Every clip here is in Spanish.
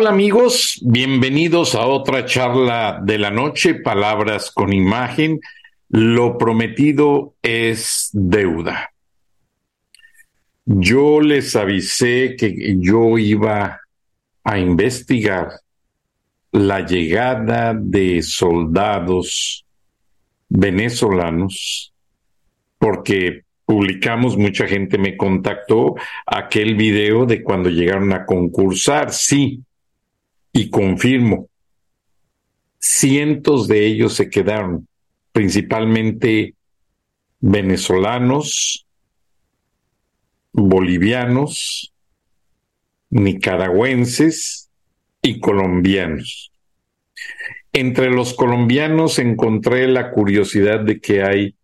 Hola amigos, bienvenidos a otra charla de la noche, palabras con imagen. Lo prometido es deuda. Yo les avisé que yo iba a investigar la llegada de soldados venezolanos porque publicamos, mucha gente me contactó aquel video de cuando llegaron a concursar, sí, y confirmo, cientos de ellos se quedaron principalmente venezolanos, bolivianos, nicaragüenses y colombianos. Entre los colombianos encontré la curiosidad de que hay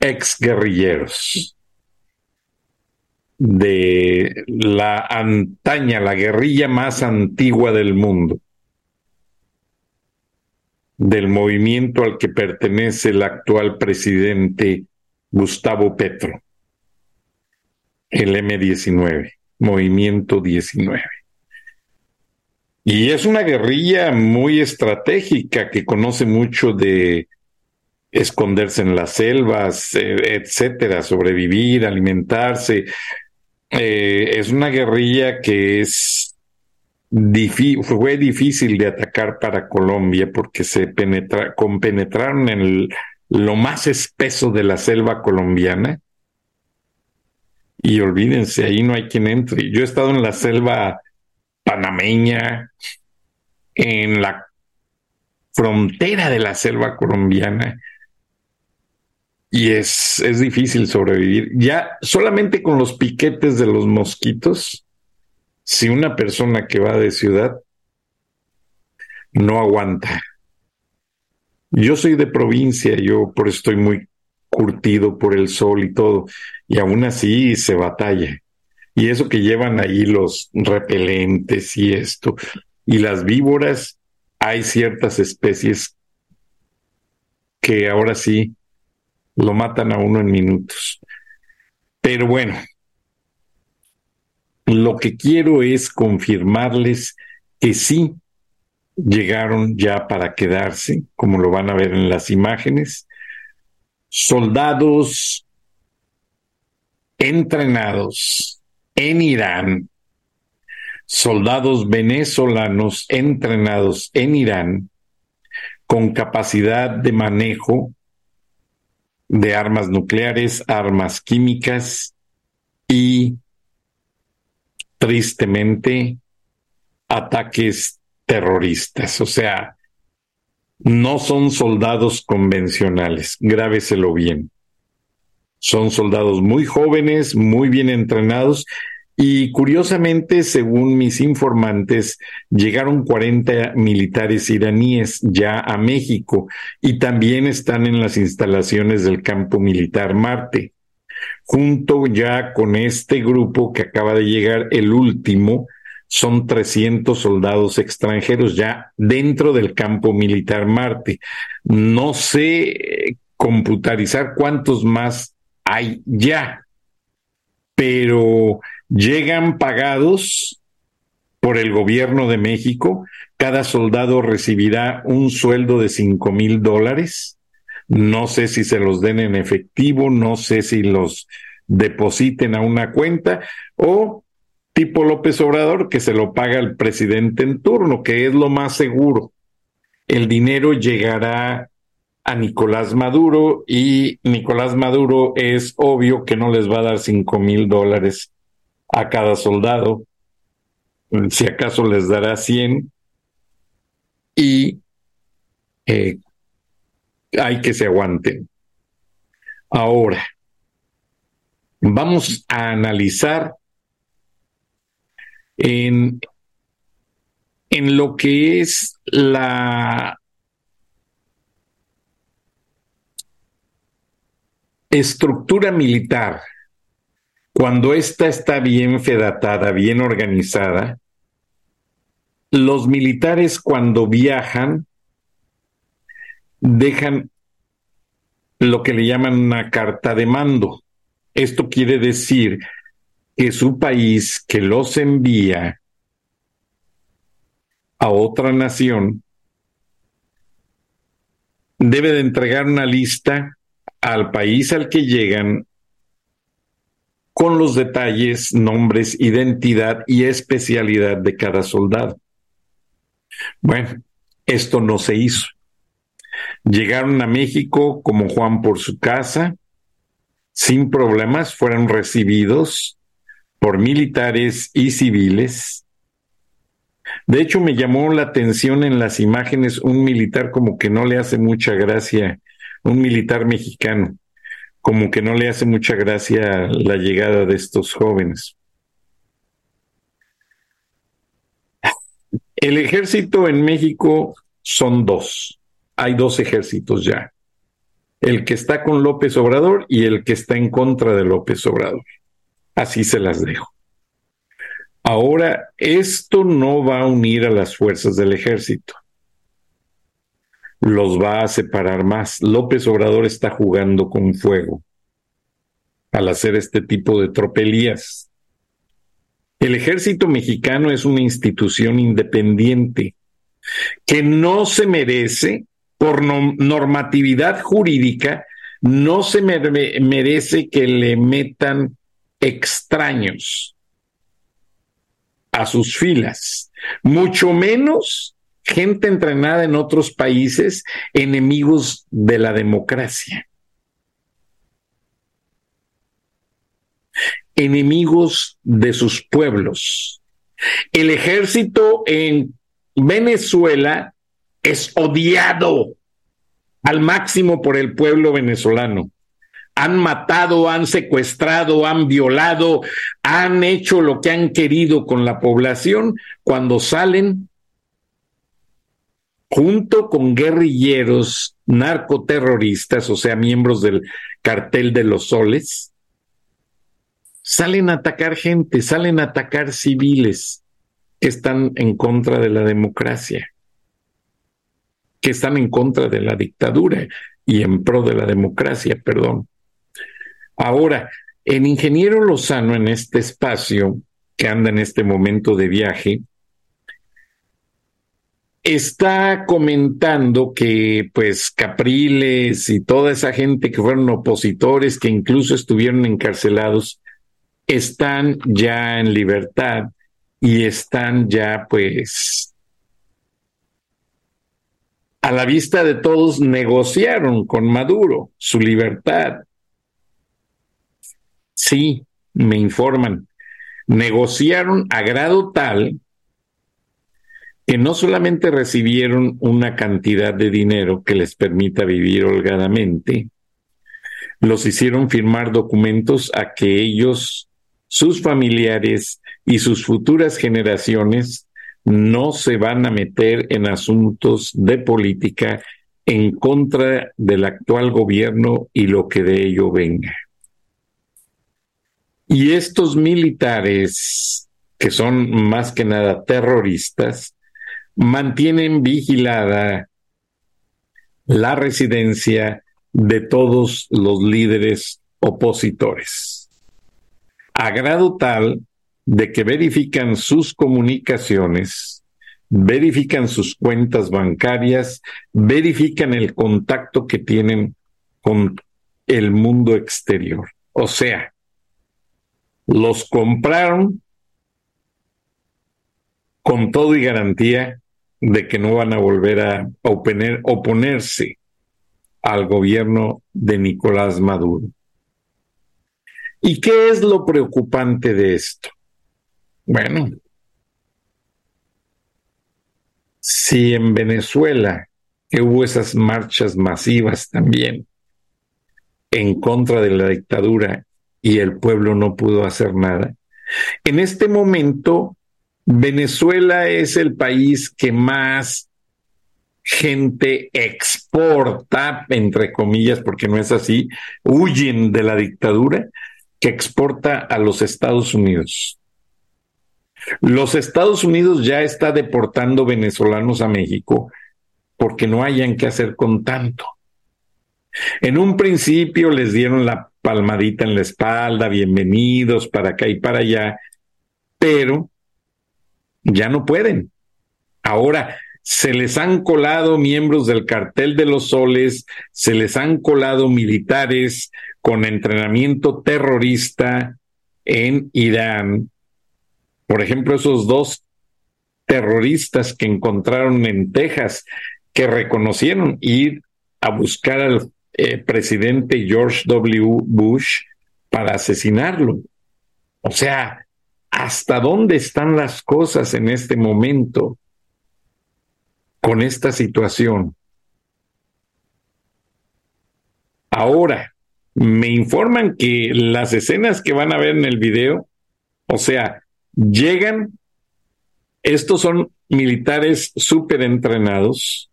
exguerrilleros de la antaña, la guerrilla más antigua del mundo del movimiento al que pertenece el actual presidente Gustavo Petro, el M19, Movimiento 19. Y es una guerrilla muy estratégica que conoce mucho de esconderse en las selvas, eh, etcétera, sobrevivir, alimentarse. Eh, es una guerrilla que es fue difícil de atacar para Colombia porque se penetra compenetraron en lo más espeso de la selva colombiana. Y olvídense, ahí no hay quien entre. Yo he estado en la selva panameña, en la frontera de la selva colombiana, y es, es difícil sobrevivir. Ya solamente con los piquetes de los mosquitos, si una persona que va de ciudad no aguanta. Yo soy de provincia, yo por estoy muy curtido por el sol y todo, y aún así se batalla. Y eso que llevan ahí los repelentes y esto, y las víboras, hay ciertas especies que ahora sí lo matan a uno en minutos. Pero bueno, lo que quiero es confirmarles que sí llegaron ya para quedarse, como lo van a ver en las imágenes, soldados entrenados en Irán, soldados venezolanos entrenados en Irán con capacidad de manejo de armas nucleares, armas químicas y tristemente ataques terroristas. O sea, no son soldados convencionales, grábeselo bien. Son soldados muy jóvenes, muy bien entrenados y curiosamente, según mis informantes, llegaron 40 militares iraníes ya a México y también están en las instalaciones del campo militar Marte junto ya con este grupo que acaba de llegar, el último, son 300 soldados extranjeros ya dentro del campo militar Marte. No sé eh, computarizar cuántos más hay ya, pero llegan pagados por el gobierno de México. Cada soldado recibirá un sueldo de cinco mil dólares no sé si se los den en efectivo, no sé si los depositen a una cuenta o tipo López Obrador que se lo paga el presidente en turno, que es lo más seguro. El dinero llegará a Nicolás Maduro y Nicolás Maduro es obvio que no les va a dar cinco mil dólares a cada soldado, si acaso les dará 100 y eh, hay que se aguanten. Ahora, vamos a analizar en, en lo que es la estructura militar, cuando ésta está bien fedatada, bien organizada, los militares cuando viajan dejan lo que le llaman una carta de mando. Esto quiere decir que su país que los envía a otra nación debe de entregar una lista al país al que llegan con los detalles, nombres, identidad y especialidad de cada soldado. Bueno, esto no se hizo. Llegaron a México como Juan por su casa, sin problemas, fueron recibidos por militares y civiles. De hecho, me llamó la atención en las imágenes un militar como que no le hace mucha gracia, un militar mexicano, como que no le hace mucha gracia la llegada de estos jóvenes. El ejército en México son dos. Hay dos ejércitos ya. El que está con López Obrador y el que está en contra de López Obrador. Así se las dejo. Ahora, esto no va a unir a las fuerzas del ejército. Los va a separar más. López Obrador está jugando con fuego al hacer este tipo de tropelías. El ejército mexicano es una institución independiente que no se merece, por normatividad jurídica, no se merece que le metan extraños a sus filas, mucho menos gente entrenada en otros países, enemigos de la democracia. enemigos de sus pueblos. El ejército en Venezuela es odiado al máximo por el pueblo venezolano. Han matado, han secuestrado, han violado, han hecho lo que han querido con la población cuando salen junto con guerrilleros narcoterroristas, o sea, miembros del cartel de los soles, salen a atacar gente, salen a atacar civiles que están en contra de la democracia, que están en contra de la dictadura y en pro de la democracia, perdón. Ahora, el ingeniero Lozano en este espacio, que anda en este momento de viaje, está comentando que pues Capriles y toda esa gente que fueron opositores, que incluso estuvieron encarcelados, están ya en libertad y están ya pues a la vista de todos negociaron con Maduro su libertad. Sí, me informan, negociaron a grado tal que no solamente recibieron una cantidad de dinero que les permita vivir holgadamente, los hicieron firmar documentos a que ellos sus familiares y sus futuras generaciones no se van a meter en asuntos de política en contra del actual gobierno y lo que de ello venga. Y estos militares, que son más que nada terroristas, mantienen vigilada la residencia de todos los líderes opositores a grado tal de que verifican sus comunicaciones, verifican sus cuentas bancarias, verifican el contacto que tienen con el mundo exterior. O sea, los compraron con todo y garantía de que no van a volver a oponerse al gobierno de Nicolás Maduro. ¿Y qué es lo preocupante de esto? Bueno, si en Venezuela, hubo esas marchas masivas también en contra de la dictadura y el pueblo no pudo hacer nada, en este momento Venezuela es el país que más gente exporta, entre comillas, porque no es así, huyen de la dictadura, que exporta a los Estados Unidos. Los Estados Unidos ya está deportando venezolanos a México porque no hayan que hacer con tanto. En un principio les dieron la palmadita en la espalda, bienvenidos para acá y para allá, pero ya no pueden. Ahora se les han colado miembros del cartel de los soles, se les han colado militares con entrenamiento terrorista en Irán. Por ejemplo, esos dos terroristas que encontraron en Texas, que reconocieron ir a buscar al eh, presidente George W. Bush para asesinarlo. O sea, ¿hasta dónde están las cosas en este momento con esta situación? Ahora, me informan que las escenas que van a ver en el video, o sea, llegan, estos son militares súper entrenados,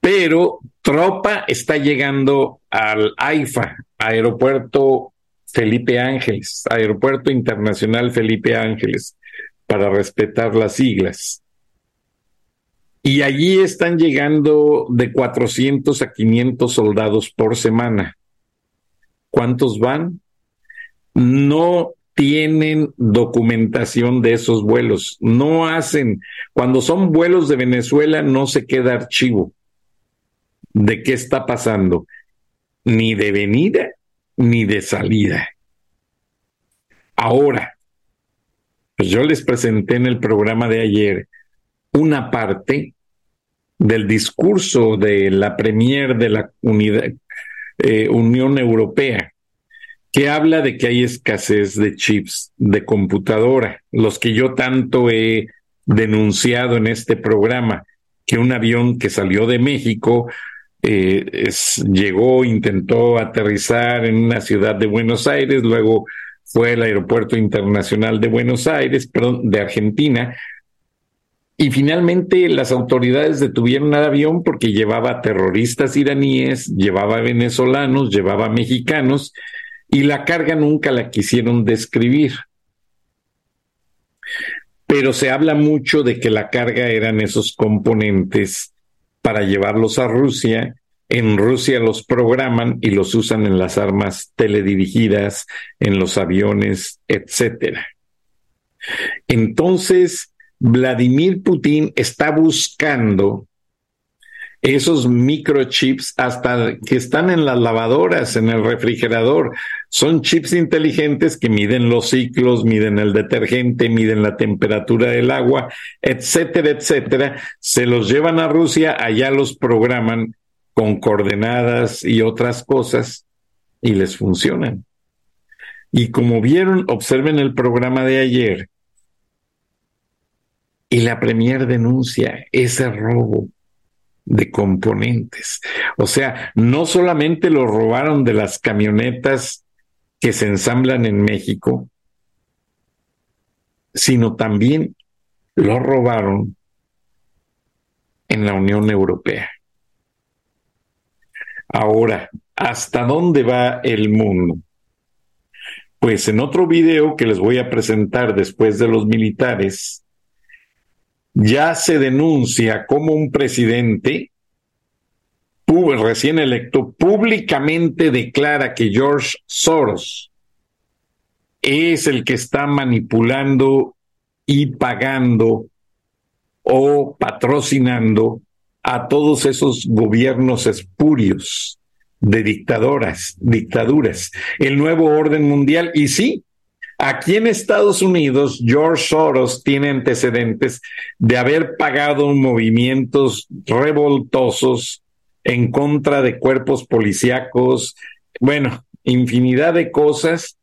pero tropa está llegando al AIFA, Aeropuerto Felipe Ángeles, Aeropuerto Internacional Felipe Ángeles, para respetar las siglas. Y allí están llegando de 400 a 500 soldados por semana. ¿Cuántos van? No tienen documentación de esos vuelos. No hacen, cuando son vuelos de Venezuela, no se queda archivo de qué está pasando, ni de venida ni de salida. Ahora, pues yo les presenté en el programa de ayer una parte del discurso de la Premier de la eh, Unión Europea, que habla de que hay escasez de chips de computadora, los que yo tanto he denunciado en este programa, que un avión que salió de México eh, llegó, intentó aterrizar en una ciudad de Buenos Aires, luego fue al aeropuerto internacional de Buenos Aires, perdón, de Argentina, y finalmente las autoridades detuvieron al avión porque llevaba terroristas iraníes, llevaba venezolanos, llevaba mexicanos, y la carga nunca la quisieron describir. Pero se habla mucho de que la carga eran esos componentes para llevarlos a Rusia. En Rusia los programan y los usan en las armas teledirigidas, en los aviones, etcétera. Entonces, Vladimir Putin está buscando esos microchips hasta que están en las lavadoras, en el refrigerador. Son chips inteligentes que miden los ciclos, miden el detergente, miden la temperatura del agua, etcétera, etcétera. Se los llevan a Rusia, allá los programan con coordenadas y otras cosas y les funcionan. Y como vieron, observen el programa de ayer. Y la Premier denuncia ese robo de componentes. O sea, no solamente lo robaron de las camionetas que se ensamblan en México, sino también lo robaron en la Unión Europea. Ahora, ¿hasta dónde va el mundo? Pues en otro video que les voy a presentar después de los militares, ya se denuncia como un presidente recién electo públicamente declara que George Soros es el que está manipulando y pagando o patrocinando a todos esos gobiernos espurios de dictadoras, dictaduras, el nuevo orden mundial. Y sí, Aquí en Estados Unidos, George Soros tiene antecedentes de haber pagado movimientos revoltosos en contra de cuerpos policíacos, bueno, infinidad de cosas,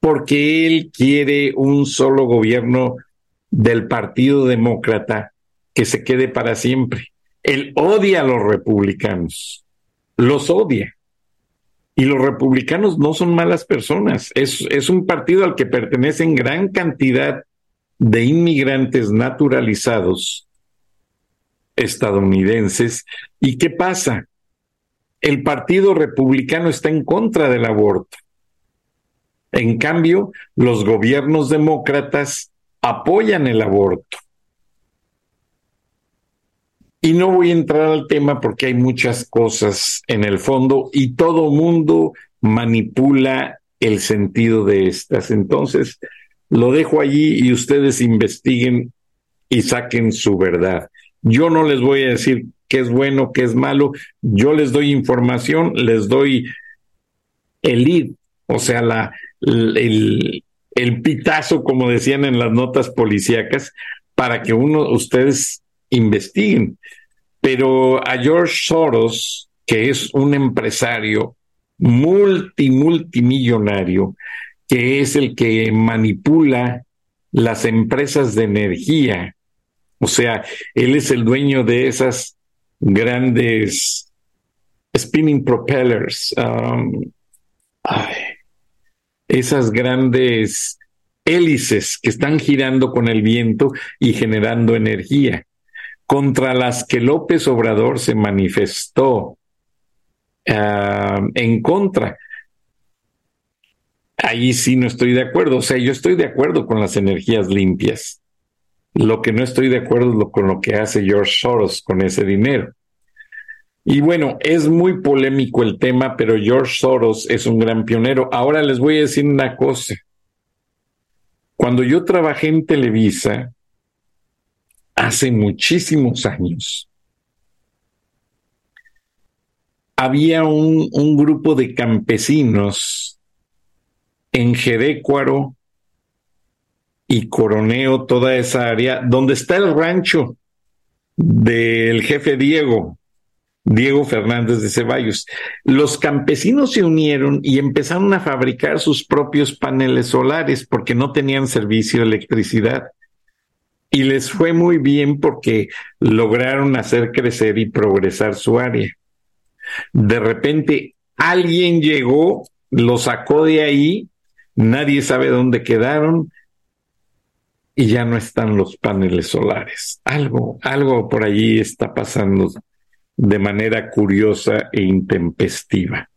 porque él quiere un solo gobierno del Partido Demócrata que se quede para siempre. Él odia a los republicanos, los odia. Y los republicanos no son malas personas, es, es un partido al que pertenecen gran cantidad de inmigrantes naturalizados estadounidenses. ¿Y qué pasa? El Partido Republicano está en contra del aborto. En cambio, los gobiernos demócratas apoyan el aborto. Y no voy a entrar al tema porque hay muchas cosas en el fondo y todo mundo manipula el sentido de estas. Entonces, lo dejo allí y ustedes investiguen y saquen su verdad. Yo no les voy a decir qué es bueno, qué es malo. Yo les doy información, les doy el lead, o sea, la, el, pitazo, como decían en las notas policíacas, para que uno, ustedes investiguen. Pero a George Soros, que es un empresario multi, multimillonario, que es el que manipula las empresas de energía. O sea, él es el dueño de esas grandes spinning propellers, um, esas grandes hélices que están girando con el viento y generando energía, contra las que López Obrador se manifestó uh, en contra ahí sí no estoy de acuerdo. O sea, yo estoy de acuerdo con las energías limpias. Lo que no estoy de acuerdo es con lo que hace George Soros con ese dinero. Y bueno, es muy polémico el tema, pero George Soros es un gran pionero. Ahora les voy a decir una cosa. Cuando yo trabajé en Televisa, hace muchísimos años, había un, un grupo de campesinos en Jerécuaro y Coroneo, toda esa área, donde está el rancho del jefe Diego, Diego Fernández de Ceballos. Los campesinos se unieron y empezaron a fabricar sus propios paneles solares porque no tenían servicio de electricidad. Y les fue muy bien porque lograron hacer crecer y progresar su área. De repente alguien llegó, lo sacó de ahí nadie sabe dónde quedaron y ya no están los paneles solares. Algo, algo por allí está pasando de manera curiosa e intempestiva.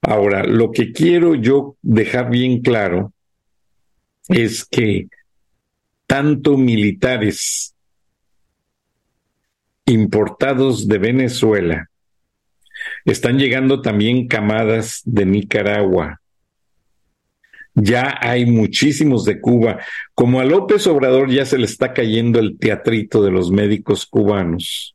Ahora, lo que quiero yo dejar bien claro es que tanto militares importados de Venezuela están llegando también camadas de Nicaragua, ya hay muchísimos de Cuba. Como a López Obrador ya se le está cayendo el teatrito de los médicos cubanos,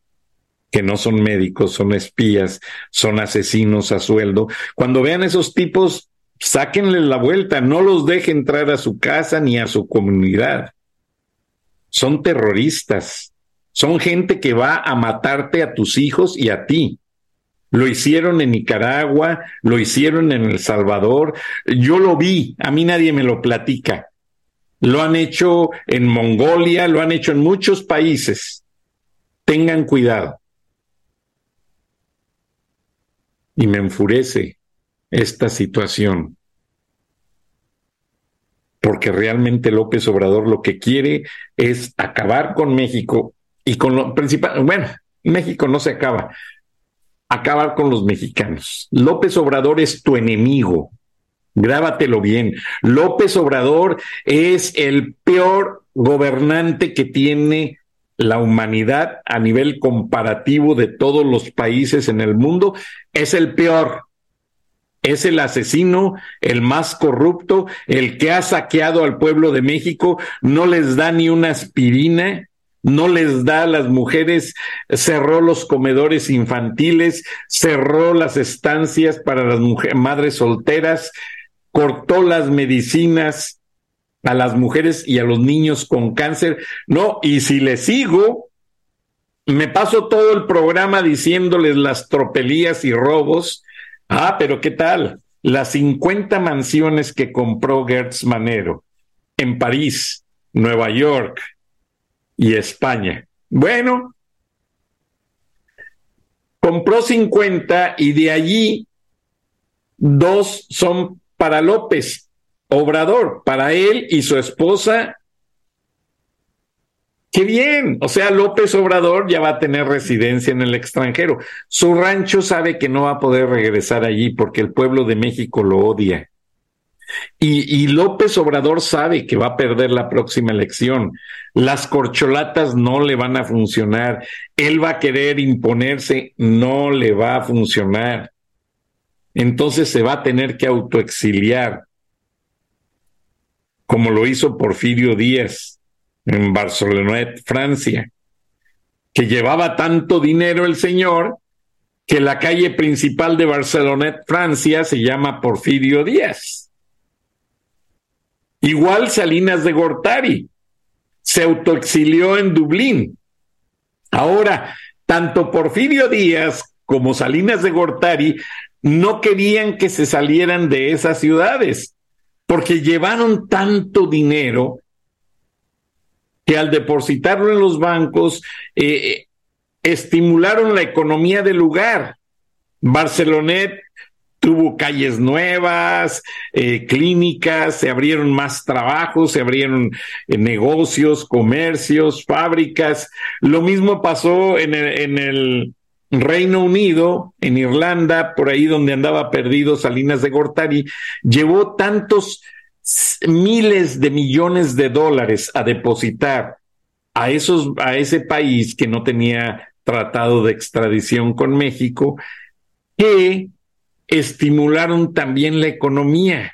que no son médicos, son espías, son asesinos a sueldo. Cuando vean esos tipos, sáquenle la vuelta, no los deje entrar a su casa ni a su comunidad. Son terroristas, son gente que va a matarte a tus hijos y a ti. Lo hicieron en Nicaragua, lo hicieron en El Salvador. Yo lo vi, a mí nadie me lo platica. Lo han hecho en Mongolia, lo han hecho en muchos países. Tengan cuidado. Y me enfurece esta situación. Porque realmente López Obrador lo que quiere es acabar con México y con lo principal. Bueno, México no se acaba, acabar con los mexicanos. López Obrador es tu enemigo. Grábatelo bien. López Obrador es el peor gobernante que tiene la humanidad a nivel comparativo de todos los países en el mundo. Es el peor. Es el asesino, el más corrupto, el que ha saqueado al pueblo de México, no les da ni una aspirina, no les da a las mujeres, cerró los comedores infantiles, cerró las estancias para las madres solteras, cortó las medicinas a las mujeres y a los niños con cáncer. No, y si le sigo, me paso todo el programa diciéndoles las tropelías y robos. Ah, pero ¿qué tal? Las 50 mansiones que compró Gertz Manero en París, Nueva York y España. Bueno, compró 50 y de allí dos son para López Obrador, para él y su esposa Qué bien, o sea, López Obrador ya va a tener residencia en el extranjero. Su rancho sabe que no va a poder regresar allí porque el pueblo de México lo odia. Y, López Obrador sabe que va a perder la próxima elección. Las corcholatas no le van a funcionar. Él va a querer imponerse, no le va a funcionar. Entonces se va a tener que autoexiliar, como lo hizo Porfirio Díaz en Barcelona, Francia, que llevaba tanto dinero el señor que la calle principal de Barcelona, Francia, se llama Porfirio Díaz. Igual Salinas de Gortari se autoexilió en Dublín. Ahora, tanto Porfirio Díaz como Salinas de Gortari no querían que se salieran de esas ciudades, porque llevaron tanto dinero que al depositarlo en los bancos eh, estimularon la economía del lugar. Barcelonet tuvo calles nuevas, eh, clínicas, se abrieron más trabajos, se abrieron eh, negocios, comercios, fábricas. Lo mismo pasó en el, Reino Unido, en Irlanda, por ahí donde andaba perdido Salinas de Gortari, llevó tantos miles de millones de dólares a depositar a, esos, a ese país que no tenía tratado de extradición con México, que estimularon también la economía.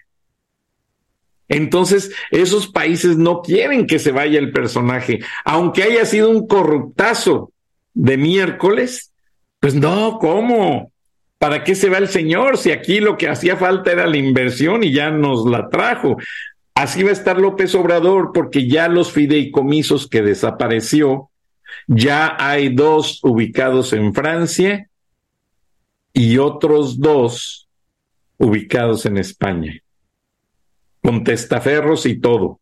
Entonces, esos países no quieren que se vaya el personaje, aunque haya sido un corruptazo de miércoles, pues no, ¿cómo? ¿Para qué se va el señor? Si aquí lo que hacía falta era la inversión y ya nos la trajo. Así va a estar López Obrador porque ya los fideicomisos que desapareció, ya hay dos ubicados en Francia y otros dos ubicados en España, con testaferros y todo.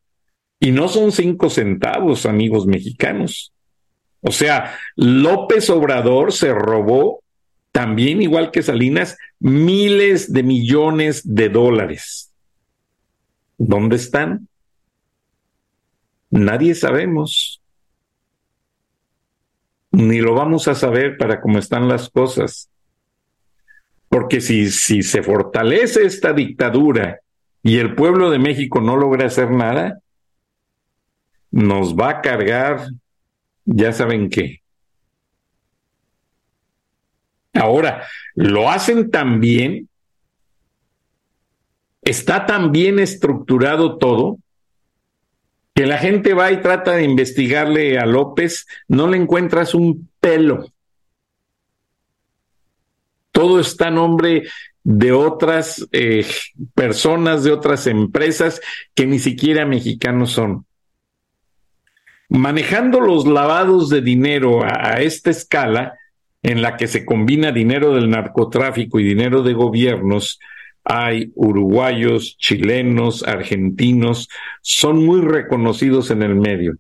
Y no son cinco centavos, amigos mexicanos. O sea, López Obrador se robó también igual que Salinas, miles de millones de dólares. ¿Dónde están? Nadie sabemos. Ni lo vamos a saber para cómo están las cosas. Porque si, si se fortalece esta dictadura y el pueblo de México no logra hacer nada, nos va a cargar, ya saben qué. Ahora, lo hacen tan bien, está tan bien estructurado todo, que la gente va y trata de investigarle a López, no le encuentras un pelo. Todo está a nombre de otras eh, personas, de otras empresas que ni siquiera mexicanos son. Manejando los lavados de dinero a esta escala, en la que se combina dinero del narcotráfico y dinero de gobiernos, hay uruguayos, chilenos, argentinos, son muy reconocidos en el medio.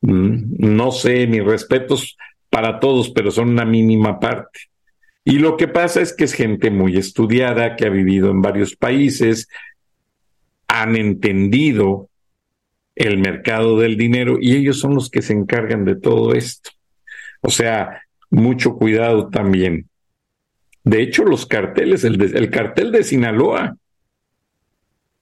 Mm, no sé, ni respetos para todos, pero son una mínima parte. Y lo que pasa es que es gente muy estudiada, que ha vivido en varios países, han entendido el mercado del dinero y ellos son los que se encargan de todo esto. O sea, mucho cuidado también. De hecho, los carteles, el, cartel de Sinaloa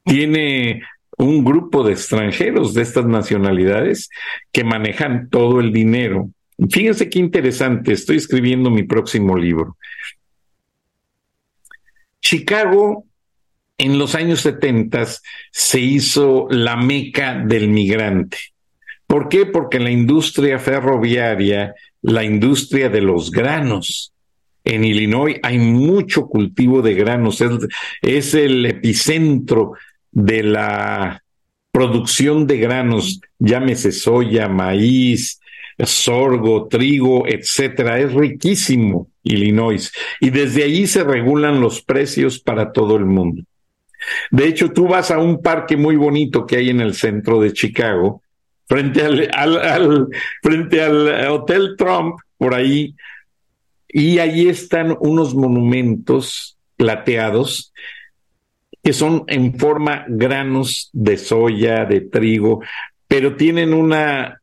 tiene un grupo de extranjeros de estas nacionalidades que manejan todo el dinero. Fíjense qué interesante, estoy escribiendo mi próximo libro. Chicago en los años 70 se hizo la meca del migrante. ¿Por qué? Porque la industria ferroviaria la industria de los granos. En Illinois hay mucho cultivo de granos, es, el epicentro de la producción de granos, llámese soya, maíz, sorgo, trigo, etcétera. Es riquísimo Illinois y desde allí se regulan los precios para todo el mundo. De hecho, tú vas a un parque muy bonito que hay en el centro de Chicago, frente al, frente al Hotel Trump, por ahí, y allí están unos monumentos plateados que son en forma granos de soya, de trigo, pero tienen una,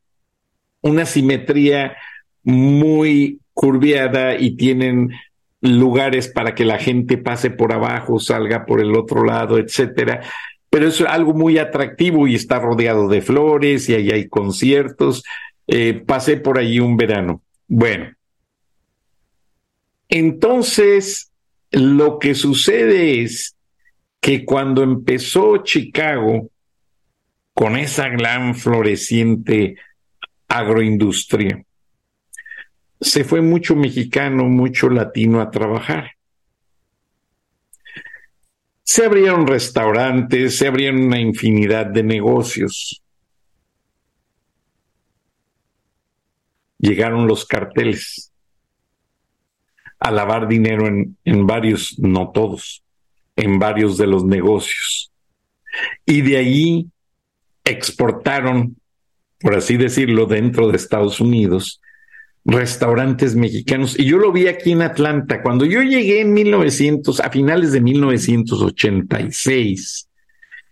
una simetría muy curviada y tienen lugares para que la gente pase por abajo, salga por el otro lado, etcétera. Pero es algo muy atractivo y está rodeado de flores y ahí hay conciertos. Eh, pasé por allí un verano. Bueno, entonces lo que sucede es que cuando empezó Chicago con esa gran floreciente agroindustria, se fue mucho mexicano, mucho latino a trabajar. Se abrieron restaurantes, se abrieron una infinidad de negocios. Llegaron los carteles a lavar dinero en, en varios, no todos, en varios de los negocios. Y de ahí exportaron, por así decirlo, dentro de Estados Unidos, restaurantes mexicanos. Y yo lo vi aquí en Atlanta. Cuando yo llegué en 1900, a finales de 1986,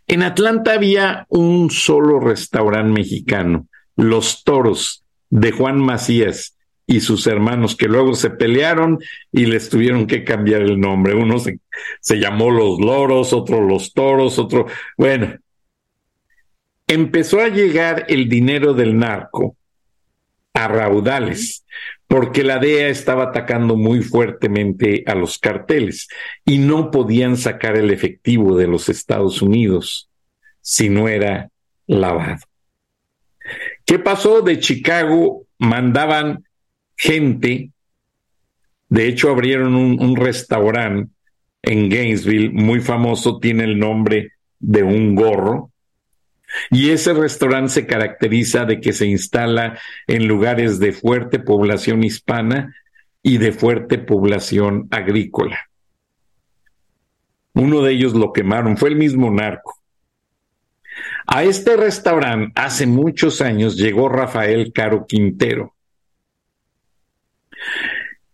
en Atlanta había un solo restaurante mexicano, Los Toros, de Juan Macías y sus hermanos, que luego se pelearon y les tuvieron que cambiar el nombre. Uno se, se llamó Los Loros, otro Los Toros, otro... Bueno, empezó a llegar el dinero del narco a raudales, porque la DEA estaba atacando muy fuertemente a los carteles y no podían sacar el efectivo de los Estados Unidos si no era lavado. ¿Qué pasó? De Chicago mandaban gente, de hecho abrieron un, un restaurante en Gainesville muy famoso, tiene el nombre de un gorro, y ese restaurante se caracteriza de que se instala en lugares de fuerte población hispana y de fuerte población agrícola. Uno de ellos lo quemaron, fue el mismo narco. A este restaurante hace muchos años llegó Rafael Caro Quintero.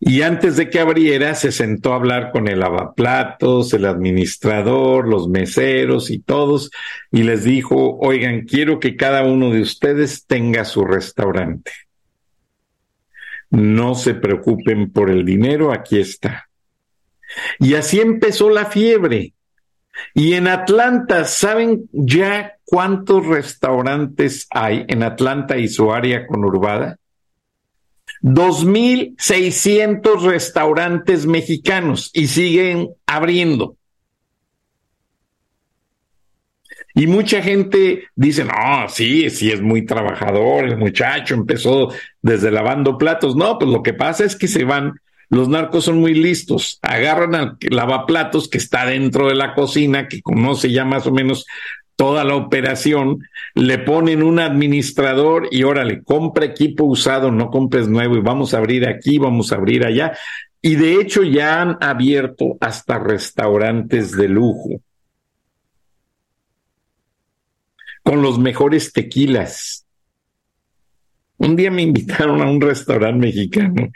Y antes de que abriera, se sentó a hablar con el lavaplatos, el administrador, los meseros y todos, y les dijo, oigan, quiero que cada uno de ustedes tenga su restaurante. No se preocupen por el dinero, aquí está. Y así empezó la fiebre. Y en Atlanta, ¿saben ya cuántos restaurantes hay en Atlanta y su área conurbada? 2.600 restaurantes mexicanos y siguen abriendo. Y mucha gente dice, no, sí, sí es muy trabajador, el muchacho empezó desde lavando platos. No, pues lo que pasa es que se van, los narcos son muy listos, agarran al lavaplatos que está dentro de la cocina, que conoce ya más o menos toda la operación, le ponen un administrador y órale, compra equipo usado, no compres nuevo y vamos a abrir aquí, vamos a abrir allá. Y de hecho ya han abierto hasta restaurantes de lujo con los mejores tequilas. Un día me invitaron a un restaurante mexicano,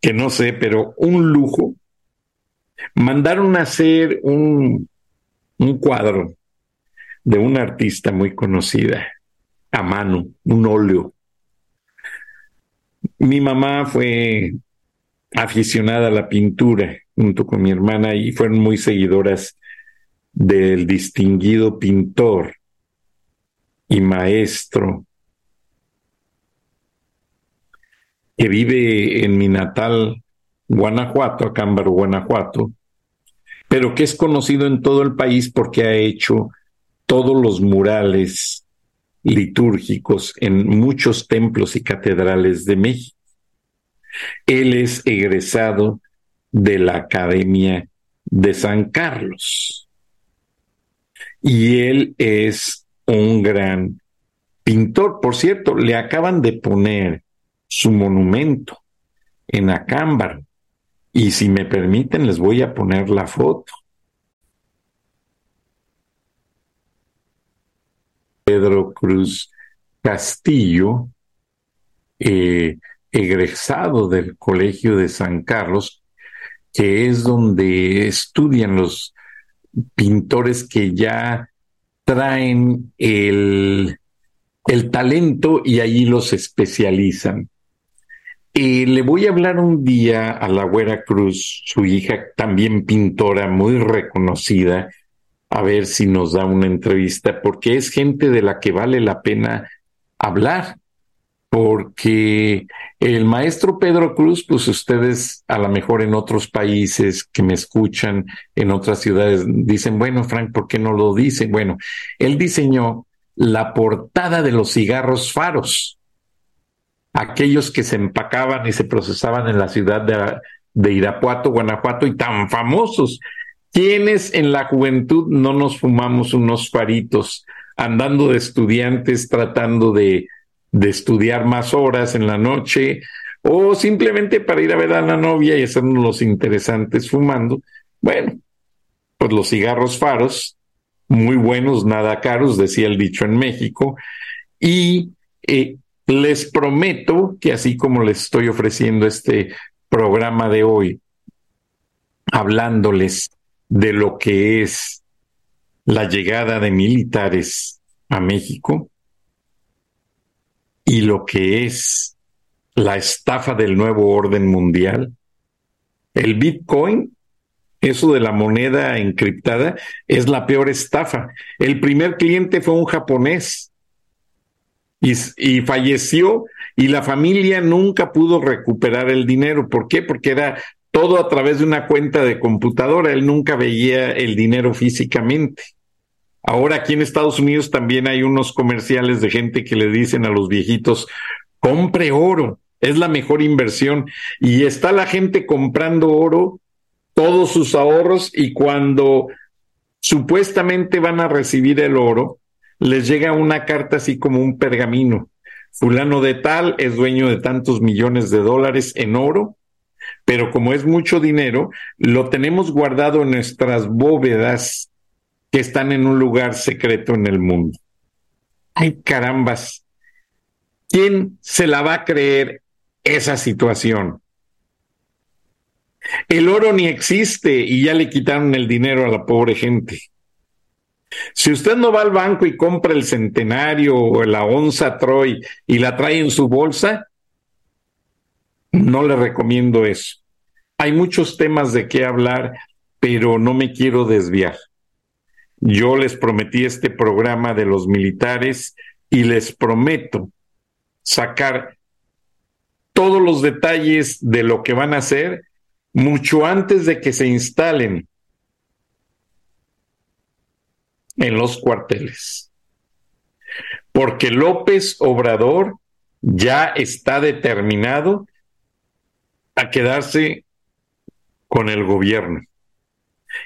que no sé, pero un lujo. Mandaron a hacer un, un cuadro de una artista muy conocida, a mano, un óleo. Mi mamá fue aficionada a la pintura junto con mi hermana y fueron muy seguidoras del distinguido pintor y maestro que vive en mi natal Guanajuato, Acámbaro, Guanajuato, pero que es conocido en todo el país porque ha hecho todos los murales litúrgicos en muchos templos y catedrales de México. Él es egresado de la Academia de San Carlos y él es un gran pintor. Por cierto, le acaban de poner su monumento en Acámbaro. Y si me permiten, les voy a poner la foto. Pedro Cruz Castillo, eh, egresado del Colegio de San Carlos, que es donde estudian los pintores que ya traen el, talento y allí los especializan. Eh, le voy a hablar un día a la Güera Cruz, su hija, también pintora muy reconocida, a ver si nos da una entrevista, porque es gente de la que vale la pena hablar, porque el maestro Pedro Cruz, pues ustedes a lo mejor en otros países que me escuchan, en otras ciudades, dicen, bueno, Frank, ¿por qué no lo dicen? Bueno, él diseñó la portada de los cigarros faros aquellos que se empacaban y se procesaban en la ciudad de, de Irapuato, Guanajuato y tan famosos. ¿Quiénes en la juventud no nos fumamos unos faritos andando de estudiantes tratando de, de estudiar más horas en la noche o simplemente para ir a ver a la novia y hacernos los interesantes fumando? Bueno, pues los cigarros faros, muy buenos, nada caros, decía el dicho en México, y eh, les prometo que así como les estoy ofreciendo este programa de hoy, hablándoles de lo que es la llegada de militares a México y lo que es la estafa del nuevo orden mundial, el Bitcoin, eso de la moneda encriptada, es la peor estafa. El primer cliente fue un japonés y, falleció y la familia nunca pudo recuperar el dinero. ¿Por qué? Porque era todo a través de una cuenta de computadora. Él nunca veía el dinero físicamente. Ahora aquí en Estados Unidos también hay unos comerciales de gente que le dicen a los viejitos, compre oro, es la mejor inversión. Y está la gente comprando oro, todos sus ahorros, y cuando supuestamente van a recibir el oro, les llega una carta así como un pergamino. Fulano de tal es dueño de tantos millones de dólares en oro, pero como es mucho dinero, lo tenemos guardado en nuestras bóvedas que están en un lugar secreto en el mundo. Ay, carambas. ¿Quién se la va a creer esa situación? El oro ni existe y ya le quitaron el dinero a la pobre gente. Si usted no va al banco y compra el centenario o la onza Troy y la trae en su bolsa, no le recomiendo eso. Hay muchos temas de qué hablar, pero no me quiero desviar. Yo les prometí este programa de los militares y les prometo sacar todos los detalles de lo que van a hacer mucho antes de que se instalen en los cuarteles. Porque López Obrador ya está determinado a quedarse con el gobierno.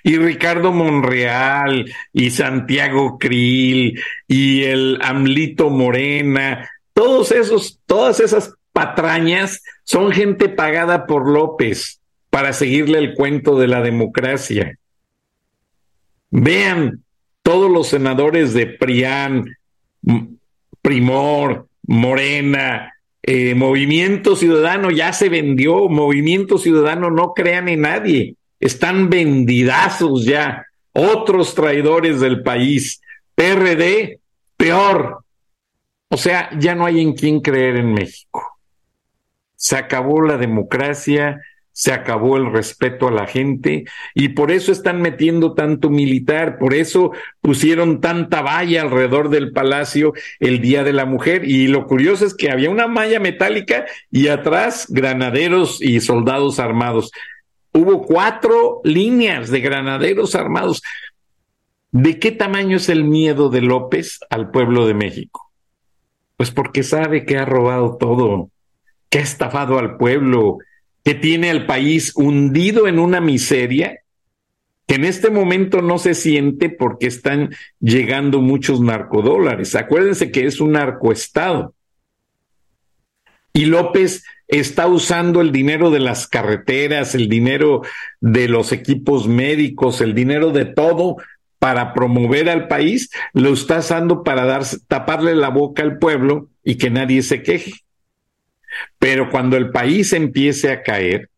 Y Ricardo Monreal y Santiago Krill y el Amlito Morena, todos esos, todas esas patrañas son gente pagada por López para seguirle el cuento de la democracia. Vean todos los senadores de PRIAN, Primor, Morena, eh, Movimiento Ciudadano ya se vendió, Movimiento Ciudadano no crean en nadie, están vendidazos ya, otros traidores del país, PRD, peor. O sea, ya no hay en quién creer en México. Se acabó la democracia, se acabó el respeto a la gente y por eso están metiendo tanto militar, por eso pusieron tanta valla alrededor del palacio el Día de la Mujer y lo curioso es que había una malla metálica y atrás granaderos y soldados armados. Hubo cuatro líneas de granaderos armados. ¿De qué tamaño es el miedo de López al pueblo de México? Pues porque sabe que ha robado todo, que ha estafado al pueblo, que tiene al país hundido en una miseria que en este momento no se siente porque están llegando muchos narcodólares. Acuérdense que es un narcoestado. Y López está usando el dinero de las carreteras, el dinero de los equipos médicos, el dinero de todo para promover al país, lo está usando para taparle la boca al pueblo y que nadie se queje. Pero cuando el país empiece a caer,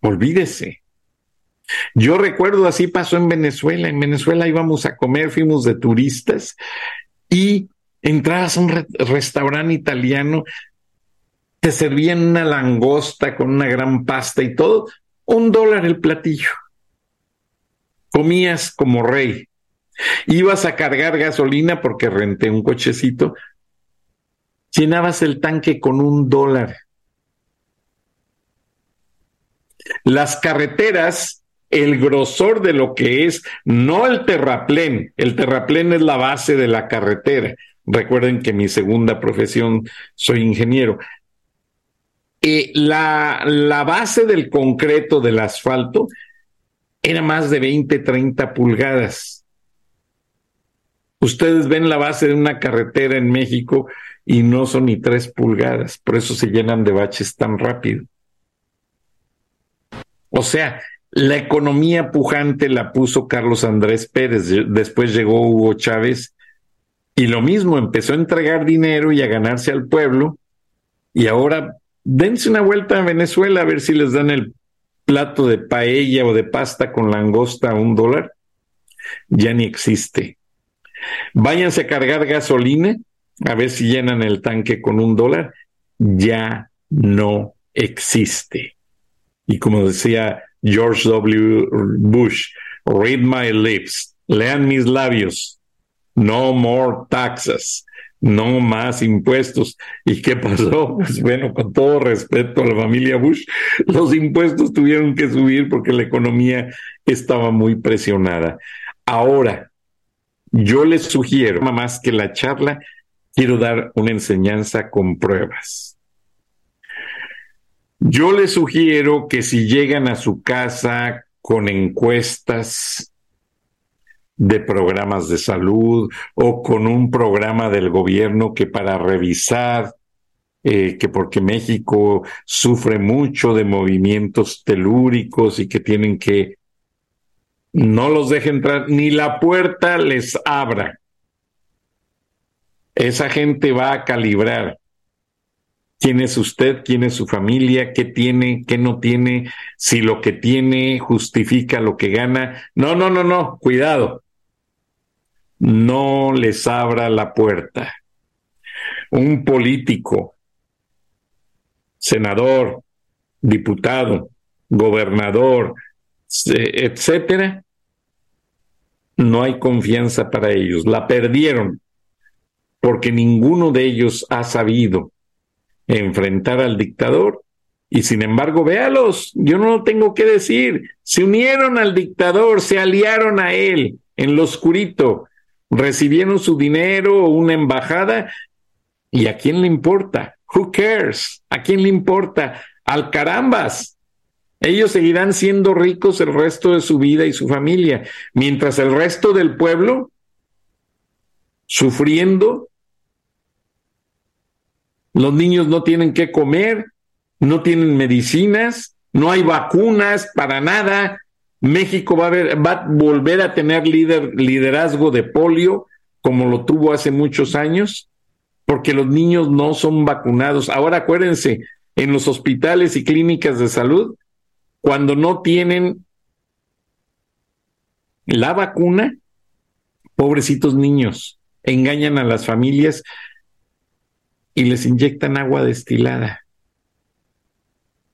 olvídese. Yo recuerdo así pasó en Venezuela. En Venezuela íbamos a comer, fuimos de turistas y entrabas a un restaurante italiano, te servían una langosta con una gran pasta y todo, un dólar el platillo. Comías como rey. Ibas a cargar gasolina porque renté un cochecito, llenabas el tanque con un dólar. Las carreteras, el grosor de lo que es, no el terraplén, el terraplén es la base de la carretera. Recuerden que mi segunda profesión soy ingeniero. Eh, la, la base del concreto del asfalto era más de 20, 30 pulgadas. Ustedes ven la base de una carretera en México y no son ni tres pulgadas, por eso se llenan de baches tan rápido. O sea, la economía pujante la puso Carlos Andrés Pérez, después llegó Hugo Chávez y lo mismo, empezó a entregar dinero y a ganarse al pueblo y ahora dense una vuelta a Venezuela a ver si les dan el plato de paella o de pasta con langosta a un dólar. Ya ni existe. Váyanse a cargar gasolina a ver si llenan el tanque con un dólar, ya no existe. Y como decía George W. Bush, read my lips, lean mis labios, no more taxes, no más impuestos. ¿Y qué pasó? Pues bueno, con todo respeto a la familia Bush, los impuestos tuvieron que subir porque la economía estaba muy presionada. Ahora, yo les sugiero, más que la charla, quiero dar una enseñanza con pruebas. Yo les sugiero que si llegan a su casa con encuestas de programas de salud o con un programa del gobierno que para revisar eh, que porque México sufre mucho de movimientos telúricos y que tienen que no los dejen entrar, ni la puerta les abra. Esa gente va a calibrar quién es usted, quién es su familia, qué tiene, qué no tiene, si lo que tiene justifica lo que gana. No, no, no, no, cuidado. No les abra la puerta. Un político, senador, diputado, gobernador, etcétera, no hay confianza para ellos. La perdieron porque ninguno de ellos ha sabido enfrentar al dictador. Y sin embargo, véalos, yo no lo tengo que decir, se unieron al dictador, se aliaron a él en lo oscurito, recibieron su dinero o una embajada, ¿y a quién le importa? Who cares? ¿A quién le importa? Al carambas. Ellos seguirán siendo ricos el resto de su vida y su familia, mientras el resto del pueblo sufriendo los niños no tienen que comer, no tienen medicinas, no hay vacunas para nada. México va a, va a volver a tener liderazgo de polio como lo tuvo hace muchos años, porque los niños no son vacunados. Ahora acuérdense, en los hospitales y clínicas de salud, cuando no tienen la vacuna, pobrecitos niños, engañan a las familias y les inyectan agua destilada.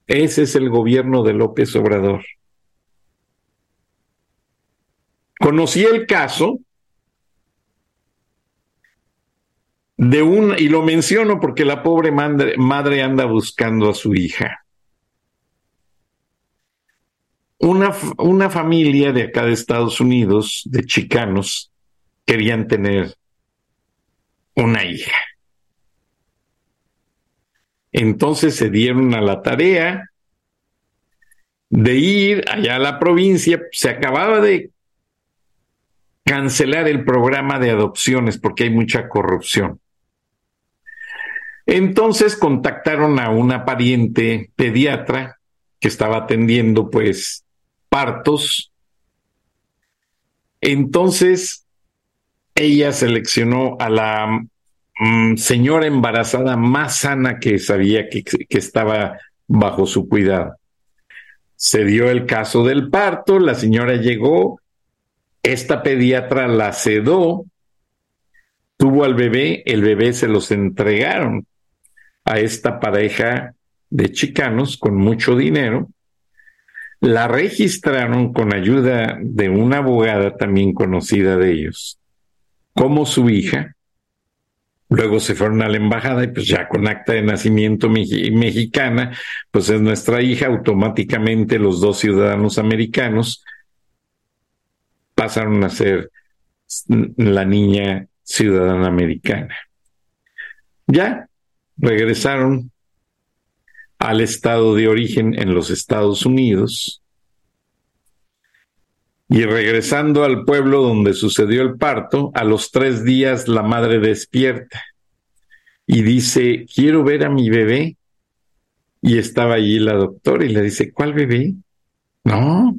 Ese es el gobierno de López Obrador. Conocí el caso de un, y lo menciono porque la pobre madre, madre anda buscando a su hija. Una, una familia de acá de Estados Unidos, de chicanos, querían tener una hija. Entonces se dieron a la tarea de ir allá a la provincia. Se acababa de cancelar el programa de adopciones porque hay mucha corrupción. Entonces contactaron a una pariente pediatra que estaba atendiendo pues partos. Entonces ella seleccionó a la mm, señora embarazada más sana que sabía que, que estaba bajo su cuidado. Se dio el caso del parto, la señora llegó, esta pediatra la sedó, tuvo al bebé, el bebé se los entregaron a esta pareja de chicanos con mucho dinero, la registraron con ayuda de una abogada también conocida de ellos, como su hija. Luego se fueron a la embajada y pues ya con acta de nacimiento mexicana, pues es nuestra hija, automáticamente los dos ciudadanos americanos pasaron a ser la niña ciudadana americana. Ya regresaron al estado de origen en los Estados Unidos y regresando al pueblo donde sucedió el parto, a los tres días la madre despierta y dice, quiero ver a mi bebé. Y estaba allí la doctora y le dice, ¿cuál bebé? No,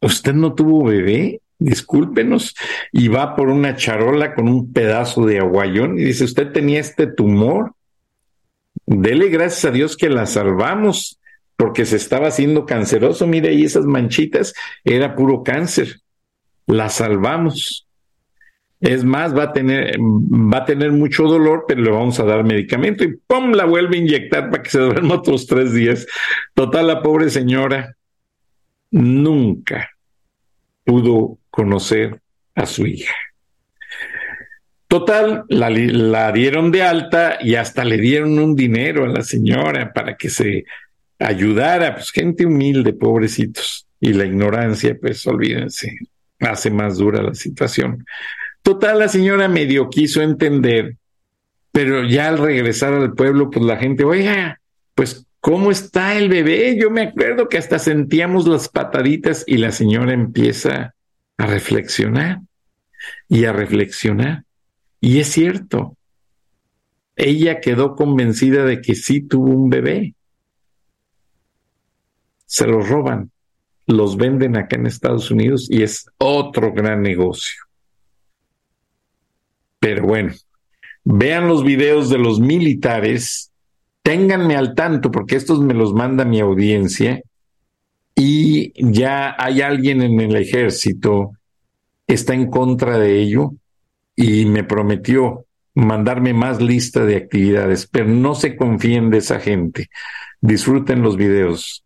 usted no tuvo bebé discúlpenos, y va por una charola con un pedazo de aguayón y dice, usted tenía este tumor, dele gracias a Dios que la salvamos porque se estaba haciendo canceroso, mire ahí esas manchitas, era puro cáncer, la salvamos. Es más, va a tener, va a tener mucho dolor, pero le vamos a dar medicamento y ¡pum! la vuelve a inyectar para que se duerma otros tres días. Total, la pobre señora nunca pudo conocer a su hija. Total, la, dieron de alta y hasta le dieron un dinero a la señora para que se ayudara, pues gente humilde, pobrecitos. Y la ignorancia, pues olvídense, hace más dura la situación. Total, la señora medio quiso entender, pero ya al regresar al pueblo, pues la gente, oiga, pues ¿Cómo está el bebé? Yo me acuerdo que hasta sentíamos las pataditas y la señora empieza a reflexionar y a reflexionar. Y es cierto, ella quedó convencida de que sí tuvo un bebé. Se los roban, los venden acá en Estados Unidos y es otro gran negocio. Pero bueno, vean los videos de los militares ténganme al tanto porque estos me los manda mi audiencia y ya hay alguien en el ejército que está en contra de ello y me prometió mandarme más lista de actividades, pero no se confíen de esa gente. Disfruten los videos.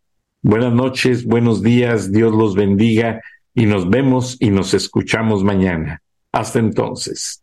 Buenas noches, buenos días, Dios los bendiga y nos vemos y nos escuchamos mañana. Hasta entonces.